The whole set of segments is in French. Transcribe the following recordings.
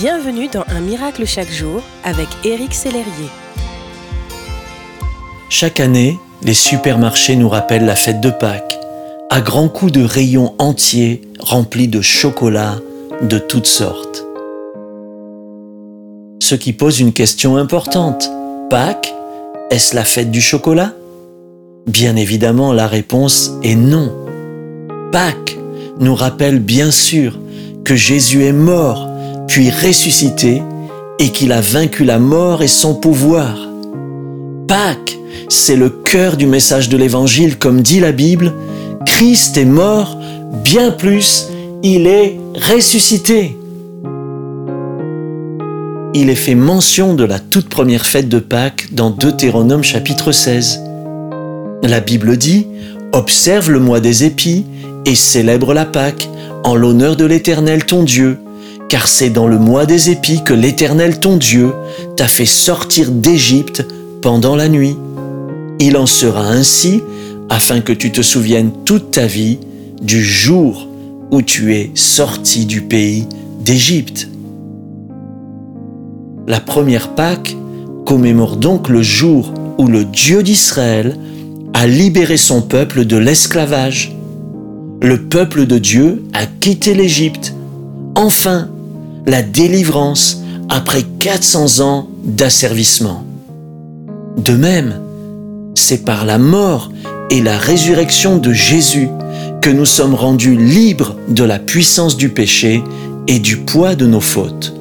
Bienvenue dans Un miracle chaque jour avec Éric Sellerier. Chaque année, les supermarchés nous rappellent la fête de Pâques, à grands coups de rayons entiers remplis de chocolat de toutes sortes. Ce qui pose une question importante. Pâques, est-ce la fête du chocolat? Bien évidemment, la réponse est non. Pâques nous rappelle bien sûr que Jésus est mort, puis ressuscité, et qu'il a vaincu la mort et son pouvoir. Pâques, c'est le cœur du message de l'Évangile, comme dit la Bible, Christ est mort, bien plus, il est ressuscité. Il est fait mention de la toute première fête de Pâques dans Deutéronome chapitre 16. La Bible dit, Observe le mois des épis et célèbre la Pâque en l'honneur de l'Éternel ton Dieu, car c'est dans le mois des épis que l'Éternel ton Dieu t'a fait sortir d'Égypte pendant la nuit. Il en sera ainsi afin que tu te souviennes toute ta vie du jour où tu es sorti du pays d'Égypte. La première Pâque commémore donc le jour où le Dieu d'Israël a libéré son peuple de l'esclavage. Le peuple de Dieu a quitté l'Égypte. Enfin, la délivrance après 400 ans d'asservissement. De même, c'est par la mort et la résurrection de Jésus que nous sommes rendus libres de la puissance du péché et du poids de nos fautes.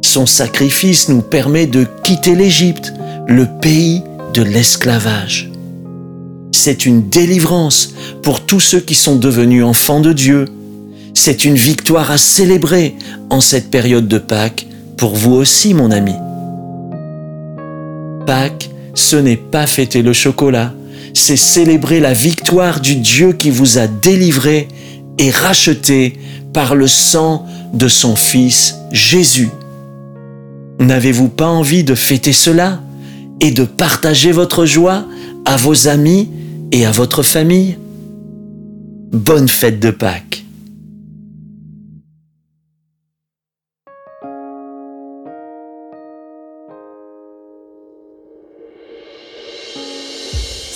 Son sacrifice nous permet de quitter l'Égypte, le pays de l'esclavage. C'est une délivrance pour tous ceux qui sont devenus enfants de Dieu. C'est une victoire à célébrer en cette période de Pâques pour vous aussi, mon ami. Pâques, ce n'est pas fêter le chocolat, c'est célébrer la victoire du Dieu qui vous a délivré et racheté par le sang de son Fils Jésus. N'avez-vous pas envie de fêter cela et de partager votre joie à vos amis et à votre famille? Bonne fête de Pâques